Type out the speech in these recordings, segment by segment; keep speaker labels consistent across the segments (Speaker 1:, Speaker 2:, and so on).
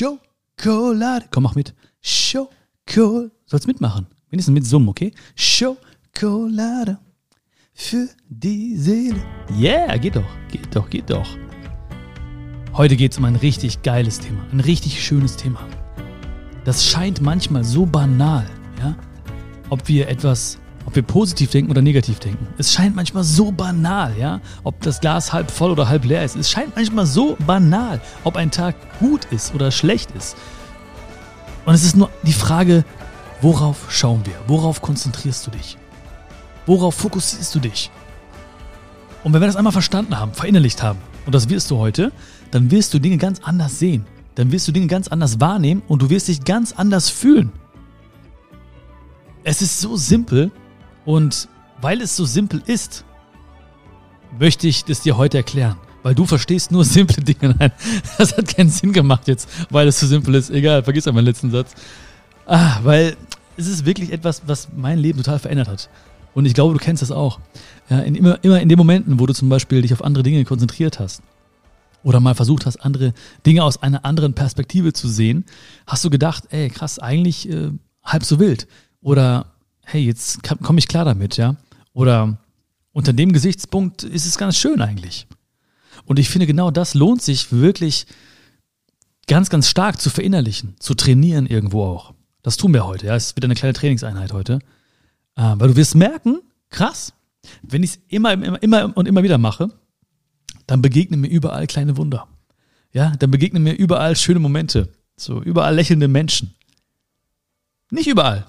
Speaker 1: Schokolade. Komm, mach mit. Schokolade. Sollst mitmachen. Wenigstens mit Summen, okay? Schokolade für die Seele. Yeah, geht doch, geht doch, geht doch. Heute geht es um ein richtig geiles Thema, ein richtig schönes Thema. Das scheint manchmal so banal, ja? Ob wir etwas, ob wir positiv denken oder negativ denken. Es scheint manchmal so banal, ja? Ob das Glas halb voll oder halb leer ist. Es scheint manchmal so banal, ob ein Tag gut ist oder schlecht ist. Und es ist nur die Frage, worauf schauen wir? Worauf konzentrierst du dich? Worauf fokussierst du dich? Und wenn wir das einmal verstanden haben, verinnerlicht haben, und das wirst du heute, dann wirst du Dinge ganz anders sehen. Dann wirst du Dinge ganz anders wahrnehmen und du wirst dich ganz anders fühlen. Es ist so simpel und weil es so simpel ist, möchte ich das dir heute erklären. Weil du verstehst nur simple Dinge. Nein, das hat keinen Sinn gemacht jetzt, weil es so simpel ist. Egal, vergiss meinen letzten Satz. Ah, weil es ist wirklich etwas, was mein Leben total verändert hat. Und ich glaube, du kennst das auch. Ja, in, immer, immer in den Momenten, wo du zum Beispiel dich auf andere Dinge konzentriert hast oder mal versucht hast, andere Dinge aus einer anderen Perspektive zu sehen, hast du gedacht, ey, krass, eigentlich äh, halb so wild. Oder hey, jetzt komme ich klar damit, ja. Oder unter dem Gesichtspunkt ist es ganz schön eigentlich. Und ich finde, genau das lohnt sich wirklich ganz, ganz stark zu verinnerlichen, zu trainieren irgendwo auch. Das tun wir heute, ja. Es ist wieder eine kleine Trainingseinheit heute. Äh, weil du wirst merken, krass, wenn ich es immer, immer, immer und immer wieder mache, dann begegnen mir überall kleine Wunder. Ja, dann begegnen mir überall schöne Momente. So, überall lächelnde Menschen. Nicht überall,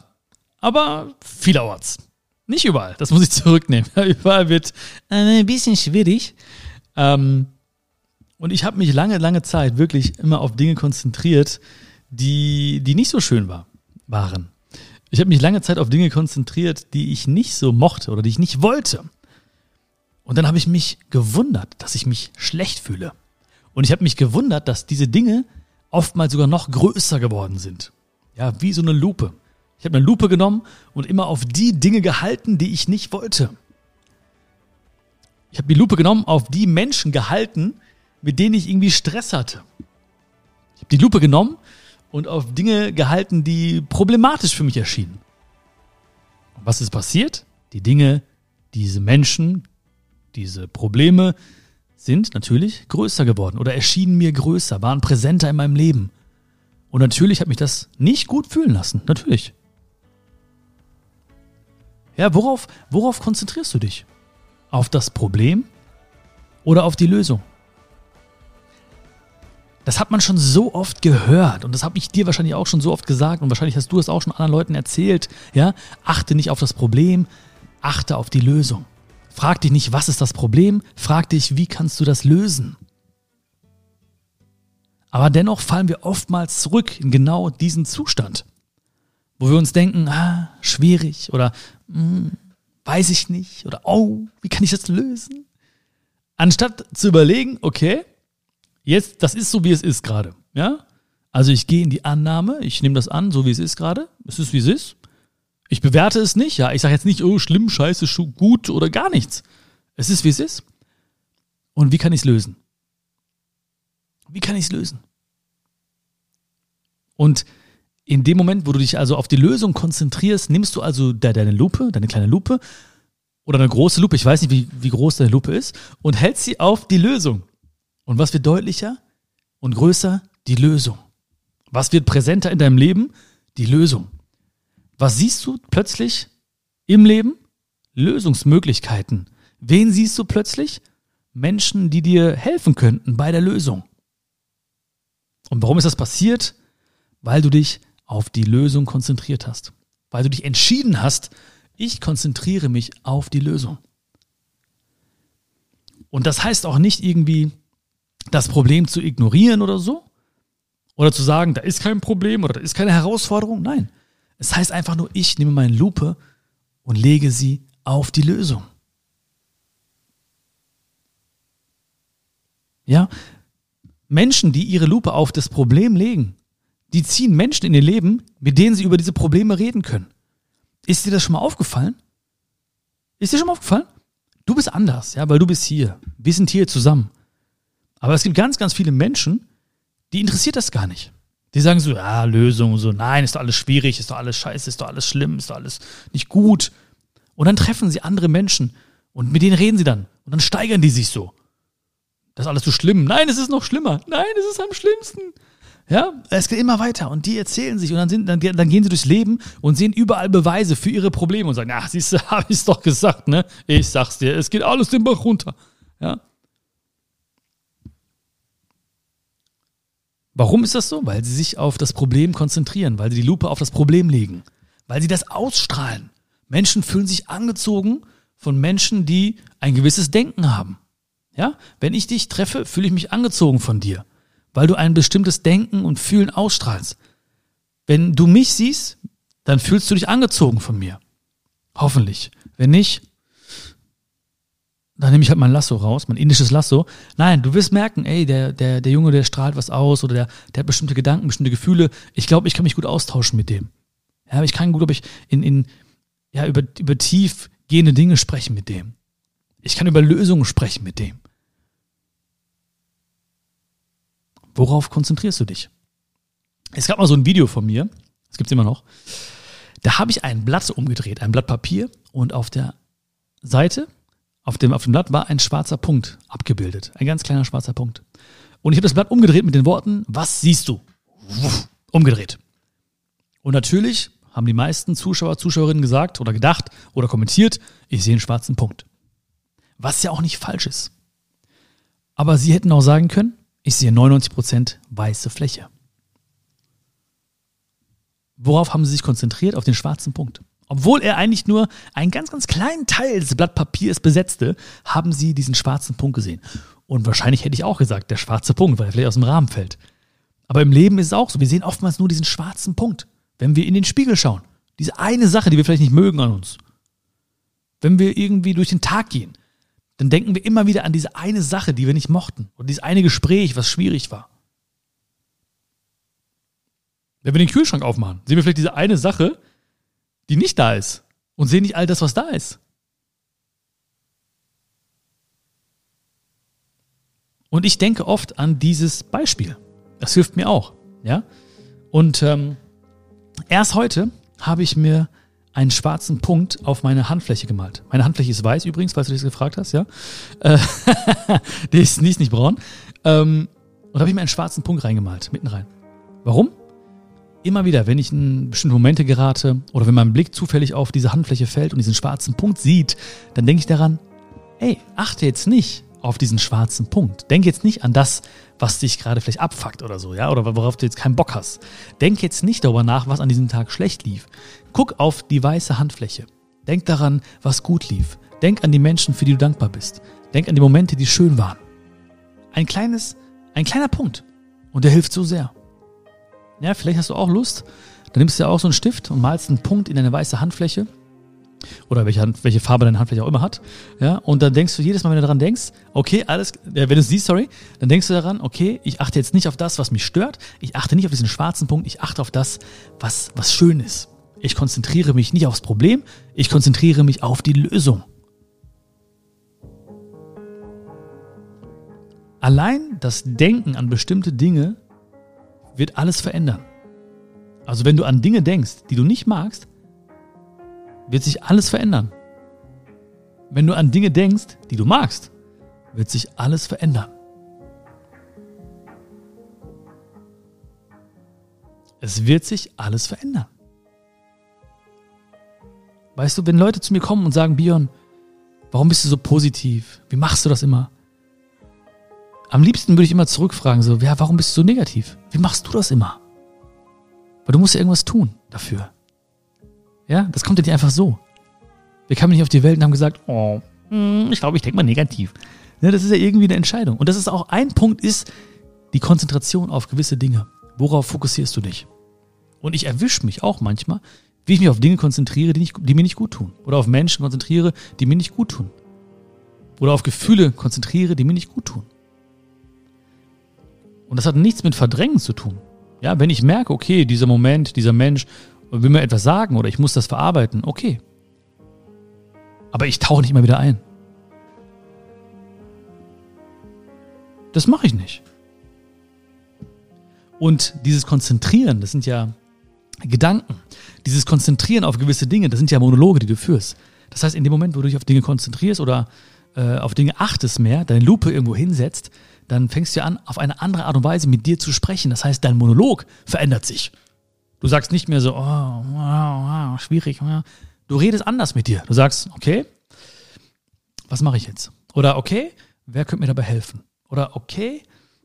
Speaker 1: aber vielerorts. Nicht überall, das muss ich zurücknehmen. überall wird ein bisschen schwierig. Ähm, und ich habe mich lange, lange Zeit wirklich immer auf Dinge konzentriert, die, die nicht so schön war, waren. Ich habe mich lange Zeit auf Dinge konzentriert, die ich nicht so mochte oder die ich nicht wollte. Und dann habe ich mich gewundert, dass ich mich schlecht fühle. Und ich habe mich gewundert, dass diese Dinge oftmals sogar noch größer geworden sind. Ja, wie so eine Lupe. Ich habe eine Lupe genommen und immer auf die Dinge gehalten, die ich nicht wollte. Ich habe die Lupe genommen, auf die Menschen gehalten, mit denen ich irgendwie Stress hatte. Ich habe die Lupe genommen und auf Dinge gehalten, die problematisch für mich erschienen. Und was ist passiert? Die Dinge, diese Menschen, diese Probleme sind natürlich größer geworden oder erschienen mir größer, waren präsenter in meinem Leben. Und natürlich hat mich das nicht gut fühlen lassen, natürlich. Ja, worauf, worauf konzentrierst du dich? Auf das Problem oder auf die Lösung? Das hat man schon so oft gehört und das habe ich dir wahrscheinlich auch schon so oft gesagt und wahrscheinlich hast du das auch schon anderen Leuten erzählt. Ja, achte nicht auf das Problem, achte auf die Lösung. Frag dich nicht, was ist das Problem, frag dich, wie kannst du das lösen? Aber dennoch fallen wir oftmals zurück in genau diesen Zustand, wo wir uns denken, ah, schwierig oder hm, weiß ich nicht oder oh, wie kann ich das lösen? Anstatt zu überlegen, okay, Jetzt, das ist so, wie es ist gerade. Ja? Also ich gehe in die Annahme, ich nehme das an, so wie es ist gerade. Es ist, wie es ist. Ich bewerte es nicht. Ja, ich sage jetzt nicht, oh, schlimm, scheiße, gut oder gar nichts. Es ist, wie es ist. Und wie kann ich es lösen? Wie kann ich es lösen? Und in dem Moment, wo du dich also auf die Lösung konzentrierst, nimmst du also deine Lupe, deine kleine Lupe oder eine große Lupe, ich weiß nicht, wie, wie groß deine Lupe ist, und hältst sie auf die Lösung. Und was wird deutlicher und größer? Die Lösung. Was wird präsenter in deinem Leben? Die Lösung. Was siehst du plötzlich im Leben? Lösungsmöglichkeiten. Wen siehst du plötzlich? Menschen, die dir helfen könnten bei der Lösung. Und warum ist das passiert? Weil du dich auf die Lösung konzentriert hast. Weil du dich entschieden hast, ich konzentriere mich auf die Lösung. Und das heißt auch nicht irgendwie, das Problem zu ignorieren oder so. Oder zu sagen, da ist kein Problem oder da ist keine Herausforderung. Nein. Es heißt einfach nur, ich nehme meine Lupe und lege sie auf die Lösung. Ja, Menschen, die ihre Lupe auf das Problem legen, die ziehen Menschen in ihr Leben, mit denen sie über diese Probleme reden können. Ist dir das schon mal aufgefallen? Ist dir schon mal aufgefallen? Du bist anders, ja, weil du bist hier. Wir sind hier zusammen. Aber es gibt ganz, ganz viele Menschen, die interessiert das gar nicht. Die sagen so, ja, Lösung, so, nein, ist doch alles schwierig, ist doch alles scheiße, ist doch alles schlimm, ist doch alles nicht gut. Und dann treffen sie andere Menschen und mit denen reden sie dann. Und dann steigern die sich so. Das ist alles so schlimm. Nein, es ist noch schlimmer. Nein, es ist am schlimmsten. Ja, es geht immer weiter und die erzählen sich und dann, sind, dann, dann gehen sie durchs Leben und sehen überall Beweise für ihre Probleme und sagen, ach, siehst du, hab ich's doch gesagt, ne? Ich sag's dir, es geht alles den Bach runter. Ja. Warum ist das so? Weil sie sich auf das Problem konzentrieren, weil sie die Lupe auf das Problem legen, weil sie das ausstrahlen. Menschen fühlen sich angezogen von Menschen, die ein gewisses Denken haben. Ja, wenn ich dich treffe, fühle ich mich angezogen von dir, weil du ein bestimmtes Denken und Fühlen ausstrahlst. Wenn du mich siehst, dann fühlst du dich angezogen von mir. Hoffentlich. Wenn nicht, dann nehme ich halt mein Lasso raus, mein indisches Lasso. Nein, du wirst merken, ey, der, der, der Junge, der strahlt was aus oder der, der hat bestimmte Gedanken, bestimmte Gefühle. Ich glaube, ich kann mich gut austauschen mit dem. Ja, ich kann gut, ob ich in, in, ja, über, über tief gehende Dinge sprechen mit dem. Ich kann über Lösungen sprechen mit dem. Worauf konzentrierst du dich? Es gab mal so ein Video von mir, das gibt's immer noch. Da habe ich ein Blatt umgedreht, ein Blatt Papier und auf der Seite, auf dem, auf dem Blatt war ein schwarzer Punkt abgebildet. Ein ganz kleiner schwarzer Punkt. Und ich habe das Blatt umgedreht mit den Worten, was siehst du? Umgedreht. Und natürlich haben die meisten Zuschauer, Zuschauerinnen gesagt oder gedacht oder kommentiert, ich sehe einen schwarzen Punkt. Was ja auch nicht falsch ist. Aber sie hätten auch sagen können, ich sehe 99% weiße Fläche. Worauf haben sie sich konzentriert? Auf den schwarzen Punkt. Obwohl er eigentlich nur einen ganz, ganz kleinen Teil des Blatt Papiers besetzte, haben sie diesen schwarzen Punkt gesehen. Und wahrscheinlich hätte ich auch gesagt, der schwarze Punkt, weil er vielleicht aus dem Rahmen fällt. Aber im Leben ist es auch so. Wir sehen oftmals nur diesen schwarzen Punkt, wenn wir in den Spiegel schauen. Diese eine Sache, die wir vielleicht nicht mögen an uns. Wenn wir irgendwie durch den Tag gehen, dann denken wir immer wieder an diese eine Sache, die wir nicht mochten. Oder dieses eine Gespräch, was schwierig war. Wenn wir den Kühlschrank aufmachen, sehen wir vielleicht diese eine Sache, die nicht da ist. Und sehen nicht all das, was da ist. Und ich denke oft an dieses Beispiel. Das hilft mir auch. Ja? Und ähm, erst heute habe ich mir einen schwarzen Punkt auf meine Handfläche gemalt. Meine Handfläche ist weiß übrigens, falls du dich gefragt hast, ja. Äh, die, ist, die nicht braun. Ähm, und da habe ich mir einen schwarzen Punkt reingemalt, mitten rein. Warum? Immer wieder, wenn ich in bestimmte Momente gerate oder wenn mein Blick zufällig auf diese Handfläche fällt und diesen schwarzen Punkt sieht, dann denke ich daran, ey, achte jetzt nicht auf diesen schwarzen Punkt. Denk jetzt nicht an das, was dich gerade vielleicht abfuckt oder so, ja, oder worauf du jetzt keinen Bock hast. Denk jetzt nicht darüber nach, was an diesem Tag schlecht lief. Guck auf die weiße Handfläche. Denk daran, was gut lief. Denk an die Menschen, für die du dankbar bist. Denk an die Momente, die schön waren. Ein kleines, ein kleiner Punkt. Und der hilft so sehr. Ja, vielleicht hast du auch Lust. Dann nimmst du ja auch so einen Stift und malst einen Punkt in deine weiße Handfläche oder welche, Hand, welche Farbe deine Handfläche auch immer hat. Ja, und dann denkst du jedes Mal, wenn du daran denkst, okay, alles, wenn du es siehst, sorry, dann denkst du daran, okay, ich achte jetzt nicht auf das, was mich stört, ich achte nicht auf diesen schwarzen Punkt, ich achte auf das, was, was schön ist. Ich konzentriere mich nicht aufs Problem, ich konzentriere mich auf die Lösung. Allein das Denken an bestimmte Dinge wird alles verändern. Also wenn du an Dinge denkst, die du nicht magst, wird sich alles verändern. Wenn du an Dinge denkst, die du magst, wird sich alles verändern. Es wird sich alles verändern. Weißt du, wenn Leute zu mir kommen und sagen, Bion, warum bist du so positiv? Wie machst du das immer? Am liebsten würde ich immer zurückfragen, so, ja, warum bist du so negativ? Wie machst du das immer? Weil du musst ja irgendwas tun dafür. Ja, das kommt ja nicht einfach so. Wir kamen nicht auf die Welt und haben gesagt, oh, hm, ich glaube, ich denke mal negativ. Ja, das ist ja irgendwie eine Entscheidung. Und das ist auch ein Punkt, ist die Konzentration auf gewisse Dinge. Worauf fokussierst du dich? Und ich erwische mich auch manchmal, wie ich mich auf Dinge konzentriere, die, nicht, die mir nicht gut tun. Oder auf Menschen konzentriere, die mir nicht gut tun. Oder auf Gefühle konzentriere, die mir nicht gut tun. Und das hat nichts mit Verdrängen zu tun. Ja, wenn ich merke, okay, dieser Moment, dieser Mensch will mir etwas sagen oder ich muss das verarbeiten, okay. Aber ich tauche nicht immer wieder ein. Das mache ich nicht. Und dieses Konzentrieren, das sind ja Gedanken. Dieses Konzentrieren auf gewisse Dinge, das sind ja Monologe, die du führst. Das heißt, in dem Moment, wo du dich auf Dinge konzentrierst oder äh, auf Dinge achtest mehr, deine Lupe irgendwo hinsetzt, dann fängst du an, auf eine andere Art und Weise mit dir zu sprechen. Das heißt, dein Monolog verändert sich. Du sagst nicht mehr so, oh, wow, wow, schwierig. Du redest anders mit dir. Du sagst, okay, was mache ich jetzt? Oder okay, wer könnte mir dabei helfen? Oder okay,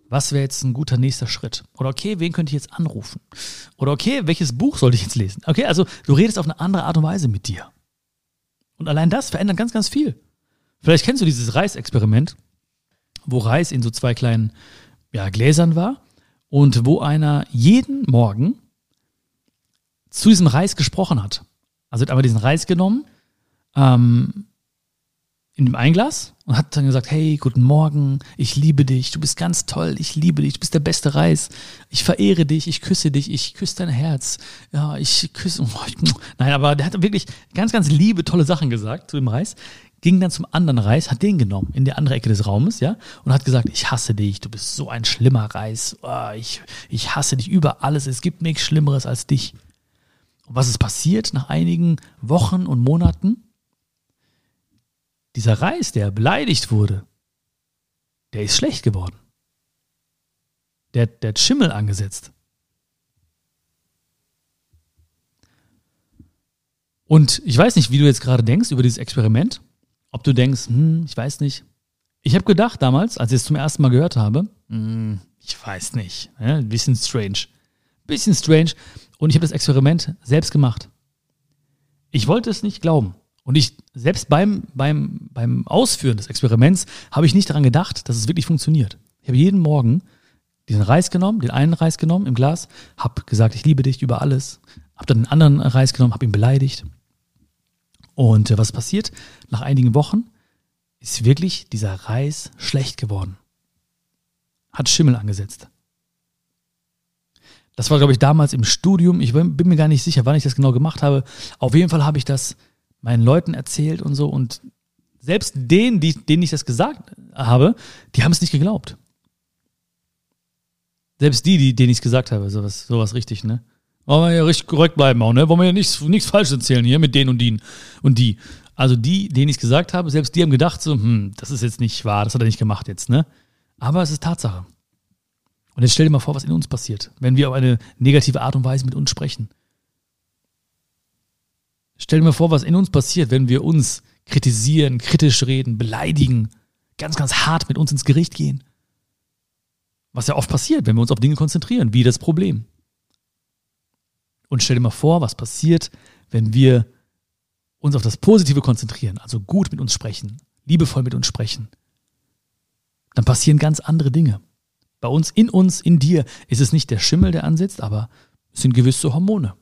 Speaker 1: was wäre jetzt ein guter nächster Schritt? Oder okay, wen könnte ich jetzt anrufen? Oder okay, welches Buch sollte ich jetzt lesen? Okay, also du redest auf eine andere Art und Weise mit dir. Und allein das verändert ganz, ganz viel. Vielleicht kennst du dieses Reisexperiment, wo Reis in so zwei kleinen ja, Gläsern war und wo einer jeden Morgen zu diesem Reis gesprochen hat. Also hat aber diesen Reis genommen, ähm, in dem Einglas und hat dann gesagt, hey, guten Morgen, ich liebe dich, du bist ganz toll, ich liebe dich, du bist der beste Reis, ich verehre dich, ich küsse dich, ich küsse dein Herz, ja, ich küsse, nein, aber der hat wirklich ganz, ganz liebe, tolle Sachen gesagt zu dem Reis, ging dann zum anderen Reis, hat den genommen in der andere Ecke des Raumes, ja, und hat gesagt, ich hasse dich, du bist so ein schlimmer Reis, oh, ich, ich hasse dich über alles, es gibt nichts Schlimmeres als dich. Und was ist passiert nach einigen Wochen und Monaten? dieser Reis, der beleidigt wurde, der ist schlecht geworden. Der, der hat Schimmel angesetzt. Und ich weiß nicht, wie du jetzt gerade denkst über dieses Experiment. Ob du denkst, hm, ich weiß nicht. Ich habe gedacht damals, als ich es zum ersten Mal gehört habe, hm, ich weiß nicht. Ja, ein bisschen strange. Bisschen strange. Und ich habe das Experiment selbst gemacht. Ich wollte es nicht glauben. Und ich, selbst beim, beim, beim Ausführen des Experiments, habe ich nicht daran gedacht, dass es wirklich funktioniert. Ich habe jeden Morgen diesen Reis genommen, den einen Reis genommen im Glas, habe gesagt, ich liebe dich über alles, habe dann den anderen Reis genommen, habe ihn beleidigt. Und äh, was passiert? Nach einigen Wochen ist wirklich dieser Reis schlecht geworden. Hat Schimmel angesetzt. Das war, glaube ich, damals im Studium. Ich bin mir gar nicht sicher, wann ich das genau gemacht habe. Auf jeden Fall habe ich das meinen Leuten erzählt und so. Und selbst denen, die, denen ich das gesagt habe, die haben es nicht geglaubt. Selbst die, die denen ich es gesagt habe, sowas, sowas richtig, ne? Wollen wir ja richtig korrekt bleiben auch, ne? Wollen wir ja nichts, nichts falsch erzählen hier mit denen und denen und die. Also die, denen ich es gesagt habe, selbst die haben gedacht so, hm, das ist jetzt nicht wahr, das hat er nicht gemacht jetzt, ne? Aber es ist Tatsache. Und jetzt stell dir mal vor, was in uns passiert, wenn wir auf eine negative Art und Weise mit uns sprechen. Stell dir mal vor, was in uns passiert, wenn wir uns kritisieren, kritisch reden, beleidigen, ganz, ganz hart mit uns ins Gericht gehen. Was ja oft passiert, wenn wir uns auf Dinge konzentrieren, wie das Problem. Und stell dir mal vor, was passiert, wenn wir uns auf das Positive konzentrieren, also gut mit uns sprechen, liebevoll mit uns sprechen. Dann passieren ganz andere Dinge. Bei uns, in uns, in dir ist es nicht der Schimmel, der ansetzt, aber es sind gewisse Hormone.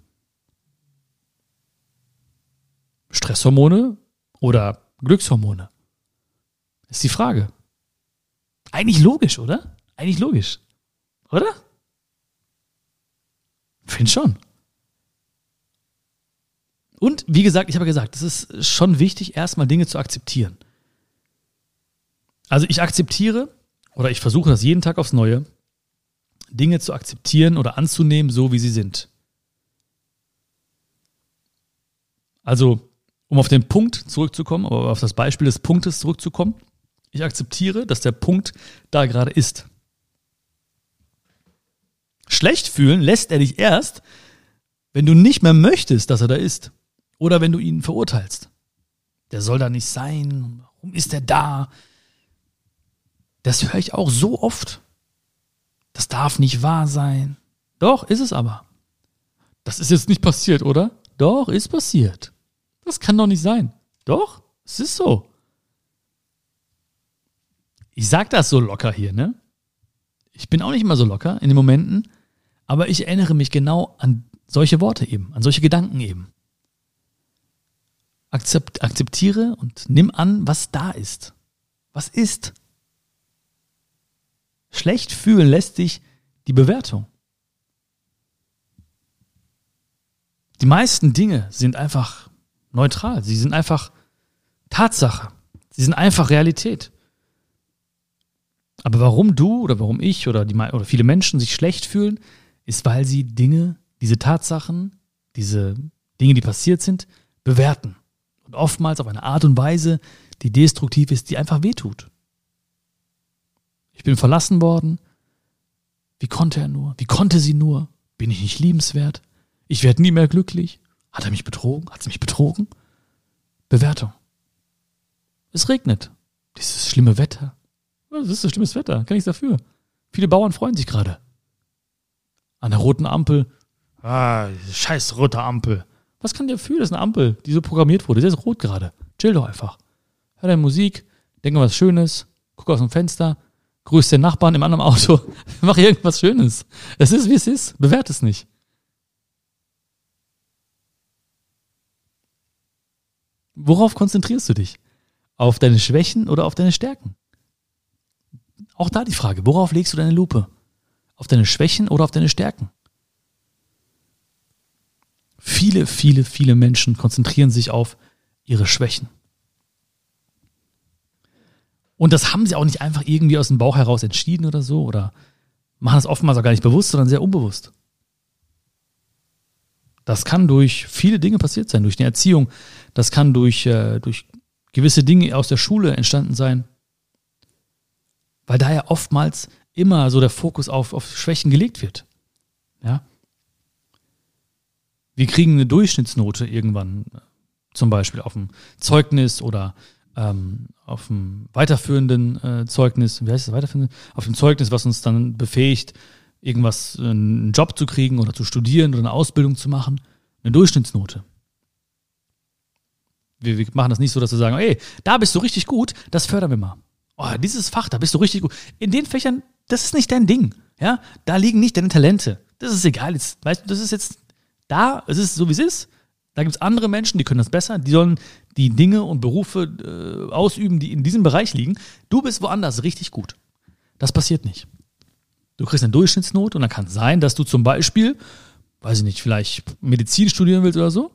Speaker 1: Stresshormone oder Glückshormone? ist die Frage. Eigentlich logisch, oder? Eigentlich logisch. Oder? Find schon. Und wie gesagt, ich habe gesagt, es ist schon wichtig, erstmal Dinge zu akzeptieren. Also ich akzeptiere oder ich versuche das jeden Tag aufs Neue, Dinge zu akzeptieren oder anzunehmen, so wie sie sind. Also um auf den Punkt zurückzukommen, aber auf das Beispiel des Punktes zurückzukommen, ich akzeptiere, dass der Punkt da gerade ist. Schlecht fühlen lässt er dich erst, wenn du nicht mehr möchtest, dass er da ist. Oder wenn du ihn verurteilst. Der soll da nicht sein. Warum ist er da? Das höre ich auch so oft. Das darf nicht wahr sein. Doch, ist es aber. Das ist jetzt nicht passiert, oder? Doch, ist passiert. Das kann doch nicht sein. Doch, es ist so. Ich sag das so locker hier, ne? Ich bin auch nicht immer so locker in den Momenten, aber ich erinnere mich genau an solche Worte eben, an solche Gedanken eben. Akzept, akzeptiere und nimm an, was da ist. Was ist? Schlecht fühlen lässt sich die Bewertung. Die meisten Dinge sind einfach neutral. Sie sind einfach Tatsache. Sie sind einfach Realität. Aber warum du oder warum ich oder, die, oder viele Menschen sich schlecht fühlen, ist, weil sie Dinge, diese Tatsachen, diese Dinge, die passiert sind, bewerten. Und oftmals auf eine Art und Weise, die destruktiv ist, die einfach wehtut. Ich bin verlassen worden. Wie konnte er nur? Wie konnte sie nur? Bin ich nicht liebenswert? Ich werde nie mehr glücklich. Hat er mich betrogen? Hat sie mich betrogen? Bewertung. Es regnet. Dieses schlimme Wetter. Was ist so schlimmes Wetter? Kann ich dafür. Viele Bauern freuen sich gerade. An der roten Ampel. Ah, scheiß rote Ampel. Was kann der dafür? Das ist eine Ampel, die so programmiert wurde. Der ist rot gerade. Chill doch einfach. Hör deine Musik, denk an was Schönes, guck aus dem Fenster, grüß den Nachbarn im anderen Auto, mach irgendwas Schönes. Es ist, wie es ist. Bewert es nicht. Worauf konzentrierst du dich? Auf deine Schwächen oder auf deine Stärken? Auch da die Frage, worauf legst du deine Lupe? Auf deine Schwächen oder auf deine Stärken? Viele, viele, viele Menschen konzentrieren sich auf ihre Schwächen. Und das haben sie auch nicht einfach irgendwie aus dem Bauch heraus entschieden oder so oder machen das oftmals auch gar nicht bewusst, sondern sehr unbewusst. Das kann durch viele Dinge passiert sein, durch eine Erziehung, das kann durch, äh, durch gewisse Dinge aus der Schule entstanden sein, weil da ja oftmals immer so der Fokus auf, auf Schwächen gelegt wird. Ja. Wir kriegen eine Durchschnittsnote irgendwann, zum Beispiel auf dem Zeugnis oder ähm, auf dem weiterführenden äh, Zeugnis, wie heißt das weiterführende? Auf dem Zeugnis, was uns dann befähigt, irgendwas, einen Job zu kriegen oder zu studieren oder eine Ausbildung zu machen, eine Durchschnittsnote. Wir, wir machen das nicht so, dass wir sagen, ey, da bist du richtig gut, das fördern wir mal. Oh, dieses Fach, da bist du richtig gut. In den Fächern, das ist nicht dein Ding. Ja, da liegen nicht deine Talente. Das ist egal. Jetzt, weißt du, das ist jetzt da, es ist so, wie es ist. Da gibt es andere Menschen, die können das besser. Die sollen die Dinge und Berufe äh, ausüben, die in diesem Bereich liegen. Du bist woanders richtig gut. Das passiert nicht. Du kriegst eine Durchschnittsnote und dann kann es sein, dass du zum Beispiel, weiß ich nicht, vielleicht Medizin studieren willst oder so.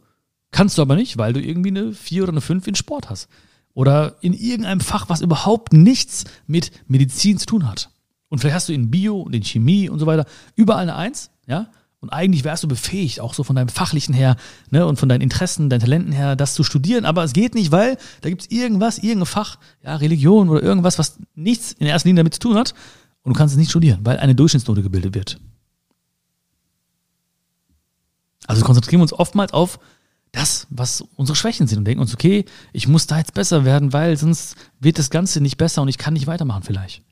Speaker 1: Kannst du aber nicht, weil du irgendwie eine 4 oder eine 5 in Sport hast. Oder in irgendeinem Fach, was überhaupt nichts mit Medizin zu tun hat. Und vielleicht hast du in Bio und in Chemie und so weiter überall eine Eins, ja. Und eigentlich wärst du befähigt, auch so von deinem Fachlichen her ne, und von deinen Interessen, deinen Talenten her, das zu studieren. Aber es geht nicht, weil da gibt es irgendwas, irgendein Fach, ja, Religion oder irgendwas, was nichts in erster Linie damit zu tun hat. Und du kannst es nicht studieren, weil eine Durchschnittsnote gebildet wird. Also konzentrieren wir uns oftmals auf das, was unsere Schwächen sind und denken uns, okay, ich muss da jetzt besser werden, weil sonst wird das Ganze nicht besser und ich kann nicht weitermachen vielleicht.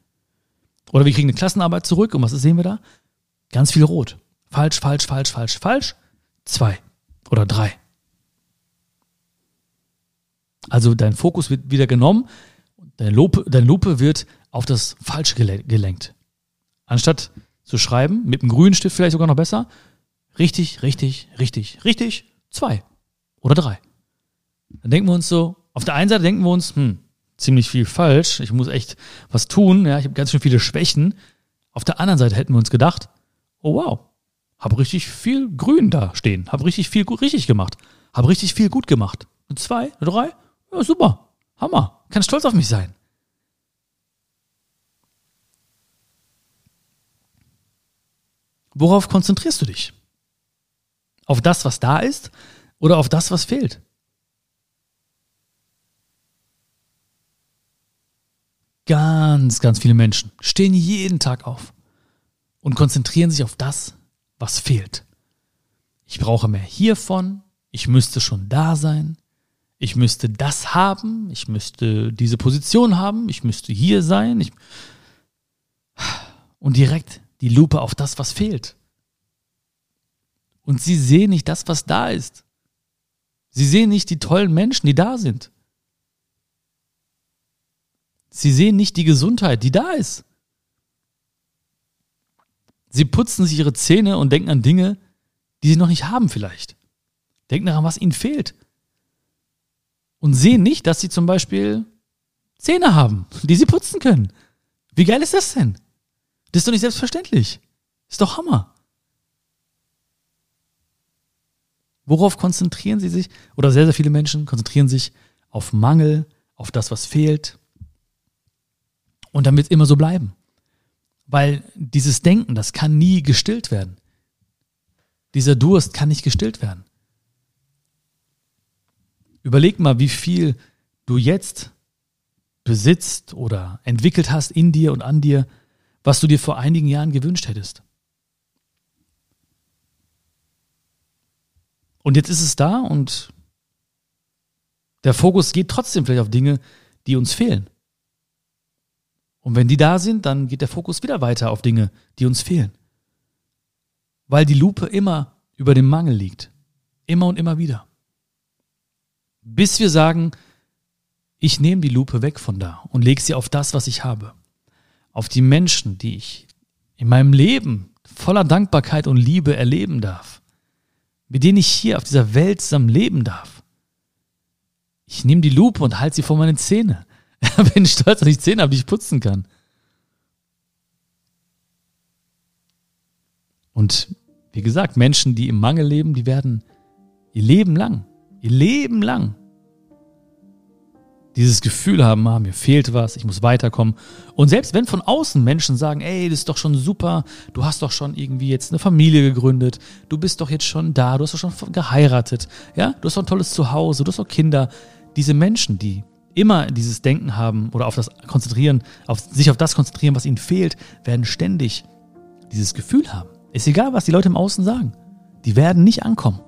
Speaker 1: Oder wir kriegen eine Klassenarbeit zurück und was sehen wir da? Ganz viel Rot. Falsch, falsch, falsch, falsch, falsch. Zwei oder drei. Also dein Fokus wird wieder genommen, deine Lupe, deine Lupe wird auf das Falsche gelenkt. Anstatt zu schreiben, mit einem grünen Stift vielleicht sogar noch besser, richtig, richtig, richtig, richtig, zwei oder drei. Dann denken wir uns so, auf der einen Seite denken wir uns, hm, ziemlich viel falsch, ich muss echt was tun, ja, ich habe ganz schön viele Schwächen. Auf der anderen Seite hätten wir uns gedacht, oh wow, habe richtig viel Grün da stehen, habe richtig viel gut richtig gemacht, habe richtig viel gut gemacht. Eine zwei, eine drei, ja super, Hammer, kann stolz auf mich sein. Worauf konzentrierst du dich? Auf das, was da ist oder auf das, was fehlt? Ganz, ganz viele Menschen stehen jeden Tag auf und konzentrieren sich auf das, was fehlt. Ich brauche mehr hiervon, ich müsste schon da sein, ich müsste das haben, ich müsste diese Position haben, ich müsste hier sein. Ich und direkt die Lupe auf das, was fehlt. Und sie sehen nicht das, was da ist. Sie sehen nicht die tollen Menschen, die da sind. Sie sehen nicht die Gesundheit, die da ist. Sie putzen sich ihre Zähne und denken an Dinge, die sie noch nicht haben vielleicht. Denken daran, was ihnen fehlt. Und sehen nicht, dass sie zum Beispiel Zähne haben, die sie putzen können. Wie geil ist das denn? Das ist doch nicht selbstverständlich. Ist doch Hammer. Worauf konzentrieren sie sich? Oder sehr, sehr viele Menschen konzentrieren sich auf Mangel, auf das, was fehlt. Und damit immer so bleiben. Weil dieses Denken, das kann nie gestillt werden. Dieser Durst kann nicht gestillt werden. Überleg mal, wie viel du jetzt besitzt oder entwickelt hast in dir und an dir, was du dir vor einigen Jahren gewünscht hättest. Und jetzt ist es da und der Fokus geht trotzdem vielleicht auf Dinge, die uns fehlen. Und wenn die da sind, dann geht der Fokus wieder weiter auf Dinge, die uns fehlen. Weil die Lupe immer über dem Mangel liegt. Immer und immer wieder. Bis wir sagen, ich nehme die Lupe weg von da und lege sie auf das, was ich habe. Auf die Menschen, die ich in meinem Leben voller Dankbarkeit und Liebe erleben darf. Mit denen ich hier auf dieser Welt zusammen leben darf. Ich nehme die Lupe und halte sie vor meine Zähne. Bin stolz, dass ich Zähne habe, die ich putzen kann. Und wie gesagt, Menschen, die im Mangel leben, die werden ihr Leben lang, ihr Leben lang dieses Gefühl haben, ah, mir fehlt was, ich muss weiterkommen. Und selbst wenn von außen Menschen sagen, ey, das ist doch schon super, du hast doch schon irgendwie jetzt eine Familie gegründet, du bist doch jetzt schon da, du hast doch schon geheiratet, ja, du hast doch ein tolles Zuhause, du hast doch Kinder. Diese Menschen, die immer dieses Denken haben oder auf das konzentrieren, auf sich auf das konzentrieren, was ihnen fehlt, werden ständig dieses Gefühl haben. Ist egal, was die Leute im Außen sagen. Die werden nicht ankommen.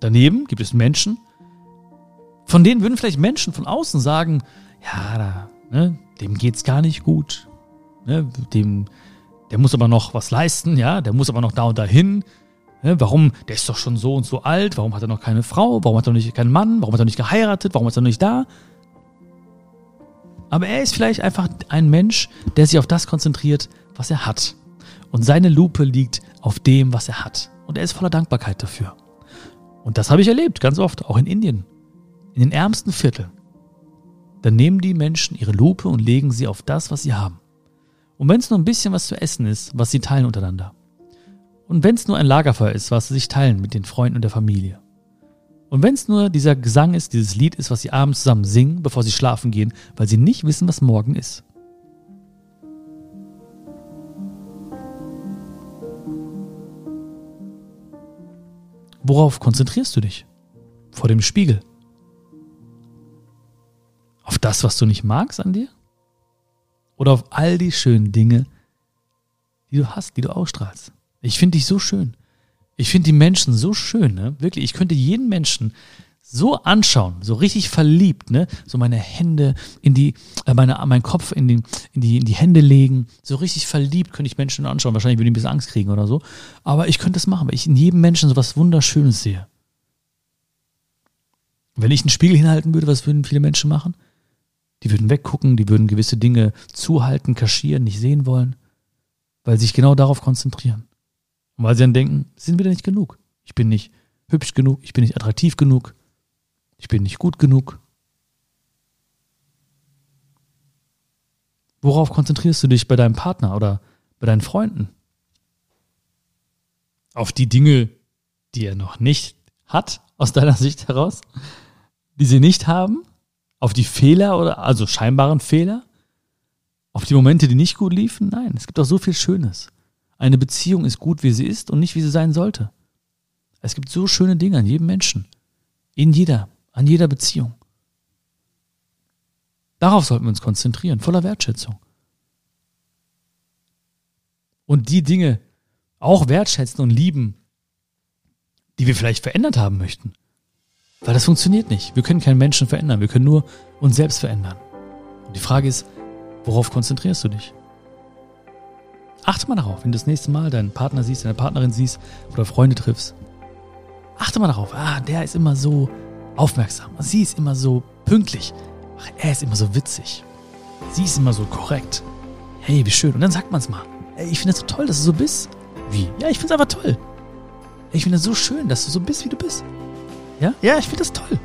Speaker 1: Daneben gibt es Menschen, von denen würden vielleicht Menschen von außen sagen, ja, da, ne, dem geht's gar nicht gut. Ne, dem, der muss aber noch was leisten, ja, der muss aber noch da und dahin. Warum? Der ist doch schon so und so alt. Warum hat er noch keine Frau? Warum hat er noch nicht keinen Mann? Warum hat er nicht geheiratet? Warum ist er noch nicht da? Aber er ist vielleicht einfach ein Mensch, der sich auf das konzentriert, was er hat. Und seine Lupe liegt auf dem, was er hat. Und er ist voller Dankbarkeit dafür. Und das habe ich erlebt, ganz oft, auch in Indien. In den ärmsten Vierteln. Dann nehmen die Menschen ihre Lupe und legen sie auf das, was sie haben. Und wenn es nur ein bisschen was zu essen ist, was sie teilen untereinander. Und wenn es nur ein Lagerfeuer ist, was sie sich teilen mit den Freunden und der Familie. Und wenn es nur dieser Gesang ist, dieses Lied ist, was sie abends zusammen singen, bevor sie schlafen gehen, weil sie nicht wissen, was morgen ist. Worauf konzentrierst du dich? Vor dem Spiegel. Auf das, was du nicht magst an dir? Oder auf all die schönen Dinge, die du hast, die du ausstrahlst? Ich finde dich so schön. Ich finde die Menschen so schön, ne? Wirklich, ich könnte jeden Menschen so anschauen, so richtig verliebt, ne? So meine Hände in die, äh, meine, meinen Kopf in, den, in, die, in die Hände legen. So richtig verliebt könnte ich Menschen anschauen. Wahrscheinlich würde ich ein bisschen Angst kriegen oder so. Aber ich könnte das machen, weil ich in jedem Menschen so was Wunderschönes sehe. Wenn ich einen Spiegel hinhalten würde, was würden viele Menschen machen? Die würden weggucken, die würden gewisse Dinge zuhalten, kaschieren, nicht sehen wollen, weil sie sich genau darauf konzentrieren. Und weil sie dann denken, sie sind wieder nicht genug. Ich bin nicht hübsch genug, ich bin nicht attraktiv genug, ich bin nicht gut genug. Worauf konzentrierst du dich bei deinem Partner oder bei deinen Freunden? Auf die Dinge, die er noch nicht hat, aus deiner Sicht heraus? Die sie nicht haben? Auf die Fehler oder also scheinbaren Fehler? Auf die Momente, die nicht gut liefen? Nein, es gibt auch so viel Schönes. Eine Beziehung ist gut, wie sie ist und nicht, wie sie sein sollte. Es gibt so schöne Dinge an jedem Menschen. In jeder, an jeder Beziehung. Darauf sollten wir uns konzentrieren, voller Wertschätzung. Und die Dinge auch wertschätzen und lieben, die wir vielleicht verändert haben möchten. Weil das funktioniert nicht. Wir können keinen Menschen verändern, wir können nur uns selbst verändern. Und die Frage ist, worauf konzentrierst du dich? Achte mal darauf, wenn du das nächste Mal deinen Partner siehst, deine Partnerin siehst oder Freunde triffst. Achte mal darauf, ah, der ist immer so aufmerksam. Sie ist immer so pünktlich. Ach, er ist immer so witzig. Sie ist immer so korrekt. Hey, wie schön. Und dann sagt man es mal. Ey, ich finde es so toll, dass du so bist. Wie? Ja, ich finde es einfach toll. Ich finde es so schön, dass du so bist, wie du bist. Ja? Ja, ich finde das toll.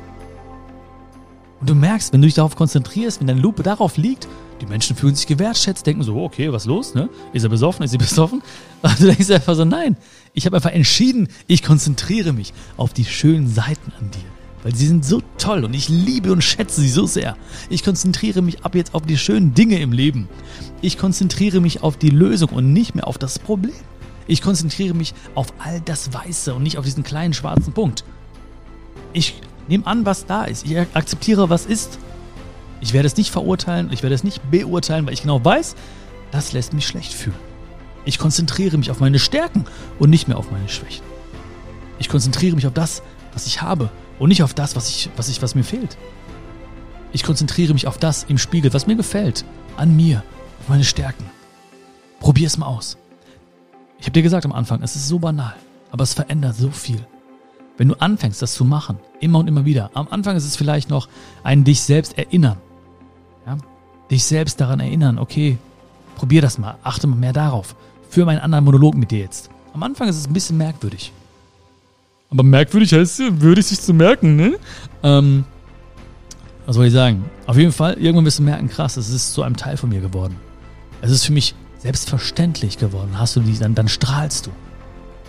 Speaker 1: Und du merkst, wenn du dich darauf konzentrierst, wenn deine Lupe darauf liegt die Menschen fühlen sich gewertschätzt, denken so, okay, was los? Ne? Ist er besoffen? Ist sie besoffen? Und du denkst einfach so, nein, ich habe einfach entschieden, ich konzentriere mich auf die schönen Seiten an dir. weil sie sind so toll und ich liebe und schätze sie so sehr. Ich konzentriere mich ab jetzt auf die schönen Dinge im Leben. Ich konzentriere mich auf die Lösung und nicht mehr auf das Problem. Ich konzentriere mich auf all das Weiße und nicht auf diesen kleinen schwarzen Punkt. Ich nehme an, was da ist. Ich akzeptiere, was ist. Ich werde es nicht verurteilen, ich werde es nicht beurteilen, weil ich genau weiß, das lässt mich schlecht fühlen. Ich konzentriere mich auf meine Stärken und nicht mehr auf meine Schwächen. Ich konzentriere mich auf das, was ich habe und nicht auf das, was, ich, was, ich, was mir fehlt. Ich konzentriere mich auf das im Spiegel, was mir gefällt, an mir, auf meine Stärken. Probier es mal aus. Ich habe dir gesagt am Anfang, es ist so banal, aber es verändert so viel. Wenn du anfängst, das zu machen, immer und immer wieder, am Anfang ist es vielleicht noch ein dich selbst erinnern. Dich selbst daran erinnern, okay, probier das mal, achte mal mehr darauf. Für meinen anderen Monolog mit dir jetzt. Am Anfang ist es ein bisschen merkwürdig. Aber merkwürdig heißt ja, würdig sich zu merken, ne? Ähm, was soll ich sagen? Auf jeden Fall, irgendwann wirst du merken, krass, es ist zu einem Teil von mir geworden. Es ist für mich selbstverständlich geworden. Hast du die, dann, dann strahlst du.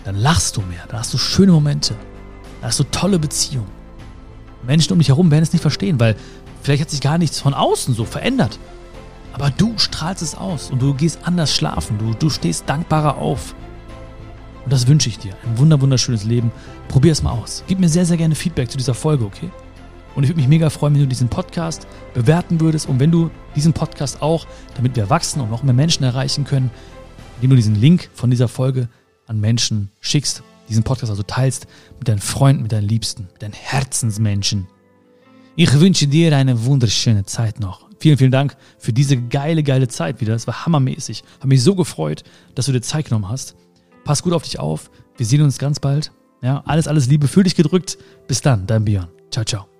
Speaker 1: Dann lachst du mehr. Dann hast du schöne Momente. Dann hast du tolle Beziehungen. Menschen um dich herum werden es nicht verstehen, weil vielleicht hat sich gar nichts von außen so verändert. Aber du strahlst es aus und du gehst anders schlafen. Du, du stehst dankbarer auf. Und das wünsche ich dir. Ein wunder, wunderschönes Leben. Probier es mal aus. Gib mir sehr, sehr gerne Feedback zu dieser Folge, okay? Und ich würde mich mega freuen, wenn du diesen Podcast bewerten würdest und wenn du diesen Podcast auch, damit wir wachsen und noch mehr Menschen erreichen können, indem du diesen Link von dieser Folge an Menschen schickst, diesen Podcast also teilst mit deinen Freunden, mit deinen Liebsten, mit deinen Herzensmenschen. Ich wünsche dir eine wunderschöne Zeit noch. Vielen, vielen Dank für diese geile, geile Zeit wieder. Das war hammermäßig. Hat mich so gefreut, dass du dir Zeit genommen hast. Pass gut auf dich auf. Wir sehen uns ganz bald. Ja, alles, alles Liebe. Fühl dich gedrückt. Bis dann, dein Björn. Ciao, ciao.